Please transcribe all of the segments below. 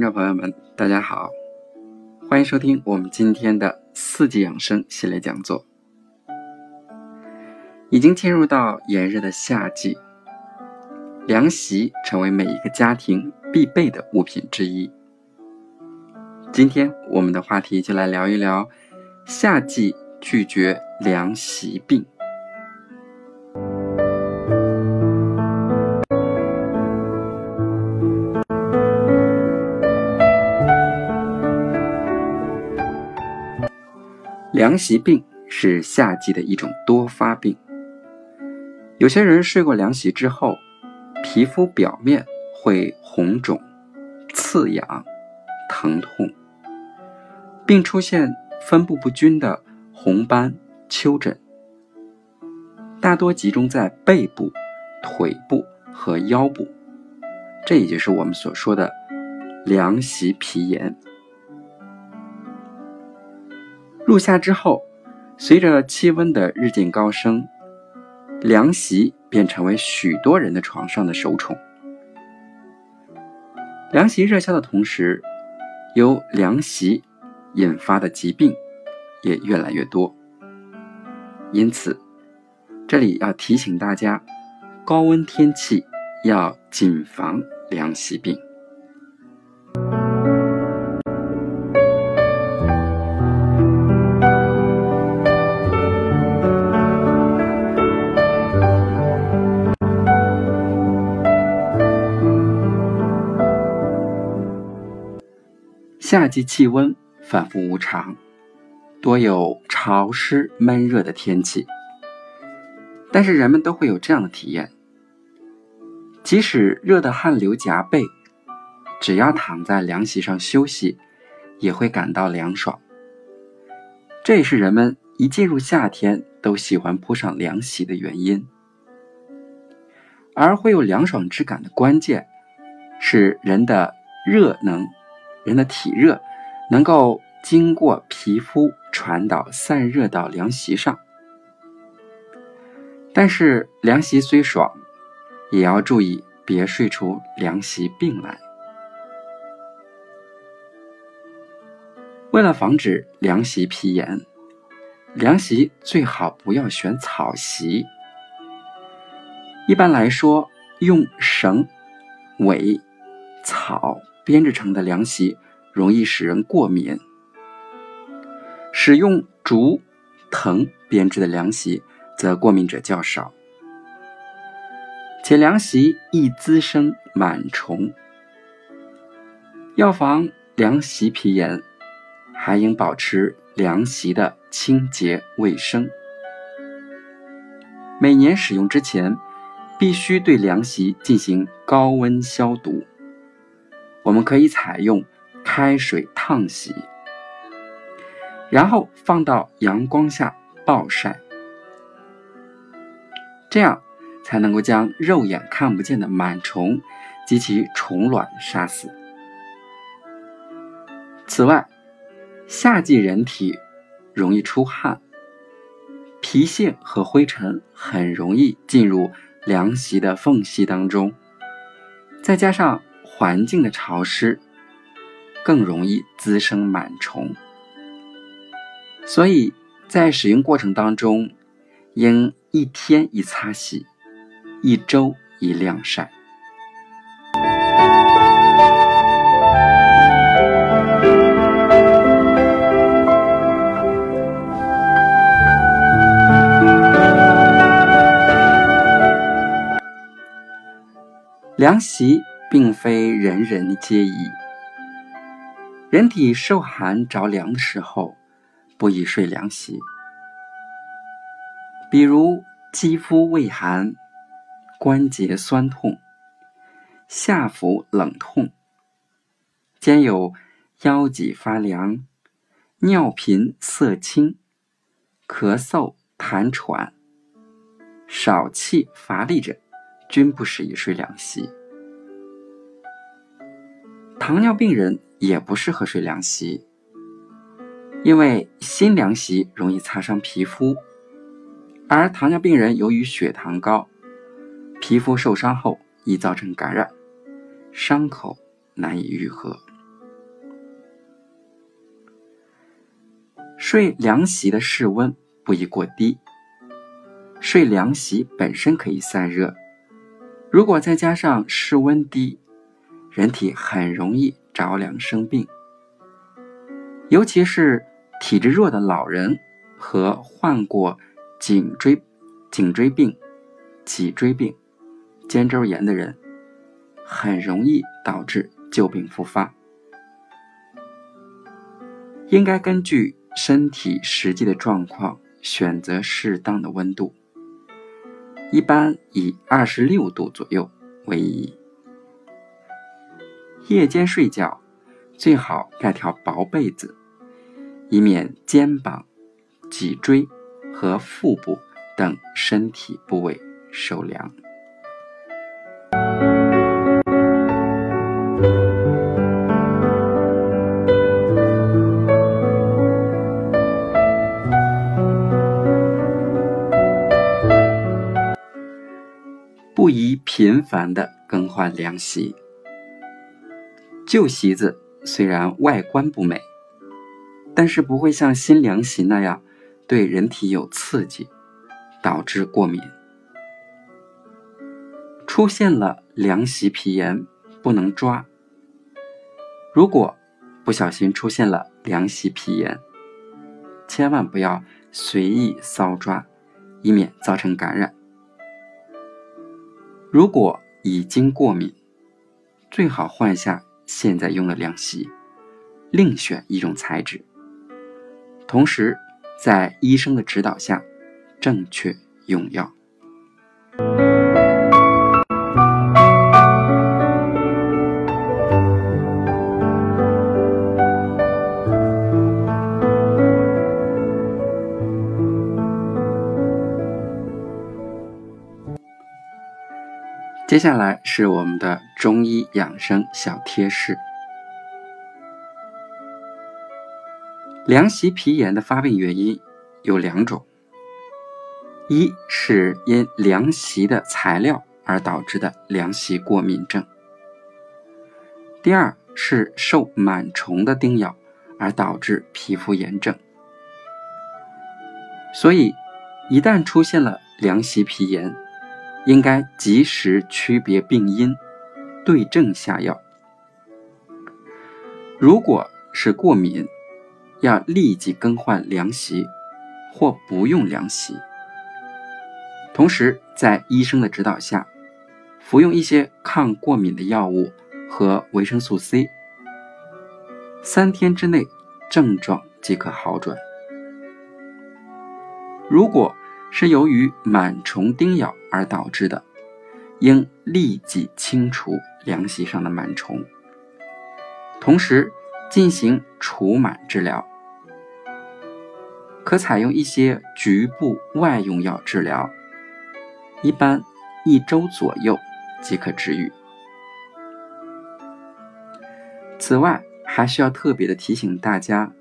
的听众朋友们，大家好，欢迎收听我们今天的四季养生系列讲座。已经进入到炎热的夏季，凉席成为每一个家庭必备的物品之一。今天我们的话题就来聊一聊夏季拒绝凉席病。凉席病是夏季的一种多发病。有些人睡过凉席之后，皮肤表面会红肿、刺痒、疼痛，并出现分布不均的红斑、丘疹，大多集中在背部、腿部和腰部，这也就是我们所说的凉席皮炎。入夏之后，随着气温的日渐高升，凉席便成为许多人的床上的首宠。凉席热销的同时，由凉席引发的疾病也越来越多。因此，这里要提醒大家，高温天气要谨防凉席病。夏季气温反复无常，多有潮湿闷热的天气。但是人们都会有这样的体验：即使热得汗流浃背，只要躺在凉席上休息，也会感到凉爽。这也是人们一进入夏天都喜欢铺上凉席的原因。而会有凉爽之感的关键，是人的热能。人的体热能够经过皮肤传导散热到凉席上，但是凉席虽爽，也要注意别睡出凉席病来。为了防止凉席皮炎，凉席最好不要选草席。一般来说，用绳、苇、草。编制成的凉席容易使人过敏，使用竹、藤编制的凉席则过敏者较少，且凉席易滋生螨虫。要防凉席皮炎，还应保持凉席的清洁卫生。每年使用之前，必须对凉席进行高温消毒。我们可以采用开水烫洗，然后放到阳光下暴晒，这样才能够将肉眼看不见的螨虫及其虫卵杀死。此外，夏季人体容易出汗，皮屑和灰尘很容易进入凉席的缝隙当中，再加上。环境的潮湿更容易滋生螨虫，所以在使用过程当中，应一天一擦洗，一周一晾晒。凉席。并非人人皆宜。人体受寒着凉的时候，不宜睡凉席。比如肌肤畏寒、关节酸痛、下腹冷痛、兼有腰脊发凉、尿频色青、咳嗽痰喘、少气乏力者，均不适宜睡凉席。糖尿病人也不适合睡凉席。因为新凉席容易擦伤皮肤。而糖尿病人由于血糖高皮肤受伤后易造成感染伤口难以愈合。睡凉席的室温不宜过低。睡凉席本身可以散热如果再加上室温低人体很容易着凉生病。尤其是体质弱的老人和患过颈椎、颈椎病、脊椎病、肩周炎的人，很容易导致旧病复发。应该根据身体实际的状况选择适当的温度。一般以二十六度左右为宜。夜间睡觉最好盖条薄被子，以免肩膀、脊椎和腹部等身体部位受凉。不宜频繁的更换凉席。旧席子虽然外观不美，但是不会像新凉席那样对人体有刺激，导致过敏。出现了凉席皮炎，不能抓。如果不小心出现了凉席皮炎，千万不要随意搔抓，以免造成感染。如果已经过敏，最好换下现在用的凉席，另选一种材质。同时，在医生的指导下，正确用药。接下来是我们的中医养生小贴士。凉席皮炎的发病原因有两种：一是因凉席的材料而导致的凉席过敏症；第二是受螨虫的叮咬而导致皮肤炎症。所以，一旦出现了凉席皮炎，应该及时区别病因，对症下药。如果是过敏，要立即更换凉席，或不用凉席。同时，在医生的指导下，服用一些抗过敏的药物和维生素 C，三天之内症状即可好转。如果是由于螨虫叮咬而导致的，应立即清除凉席上的螨虫，同时进行除螨治疗。可采用一些局部外用药治疗，一般一周左右即可治愈。此外，还需要特别的提醒大家，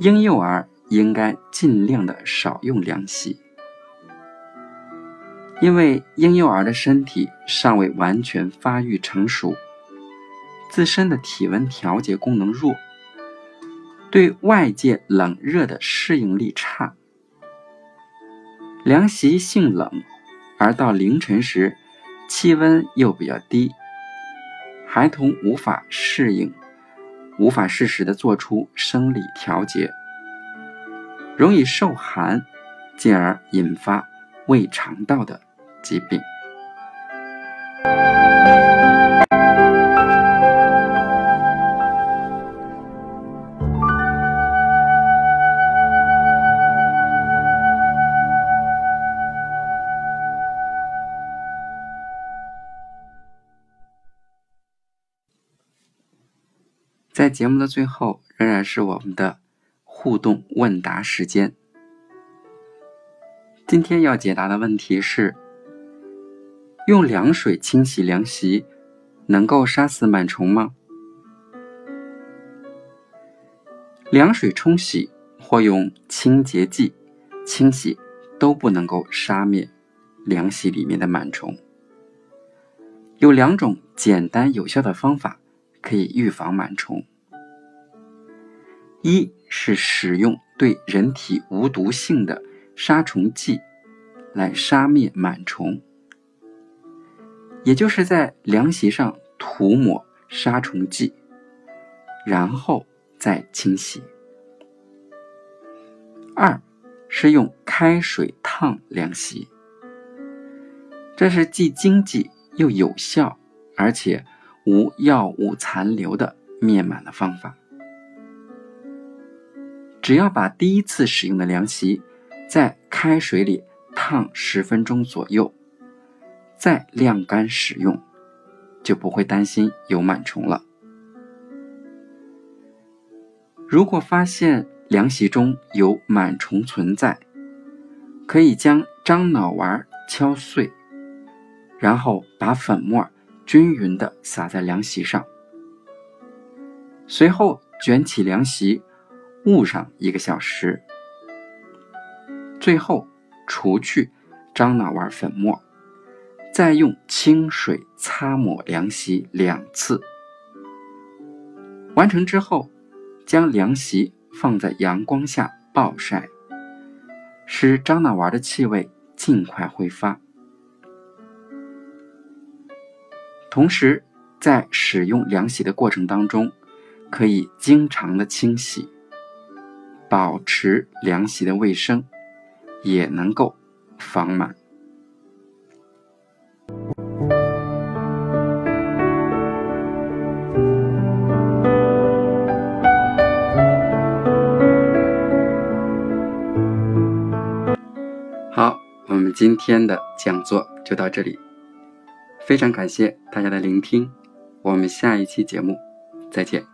婴幼儿应该尽量的少用凉席。因为婴幼儿的身体尚未完全发育成熟，自身的体温调节功能弱，对外界冷热的适应力差。凉席性冷，而到凌晨时气温又比较低，孩童无法适应，无法适时的做出生理调节，容易受寒，进而引发胃肠道的。疾病。在节目的最后，仍然是我们的互动问答时间。今天要解答的问题是。用凉水清洗凉席，能够杀死螨虫吗？凉水冲洗或用清洁剂清洗都不能够杀灭凉席里面的螨虫。有两种简单有效的方法可以预防螨虫：一是使用对人体无毒性的杀虫剂来杀灭螨虫，也就是在凉席上涂抹杀虫剂，然后再清洗。二是用开水烫凉席，这是既经济又有效，而且无药物残留的灭螨的方法。只要把第一次使用的凉席在开水里烫十分钟左右，再晾干使用，就不会担心有螨虫了。如果发现凉席中有螨虫存在，可以将樟脑丸敲碎，然后把粉末均匀的撒在凉席上，随后卷起凉席。捂上一个小时，最后除去樟脑丸粉末，再用清水擦抹凉席两次。完成之后，将凉席放在阳光下暴晒，使樟脑丸的气味尽快挥发。同时，在使用凉席的过程当中，可以经常的清洗。保持凉席的卫生，也能够防螨。好，我们今天的讲座就到这里，非常感谢大家的聆听，我们下一期节目再见。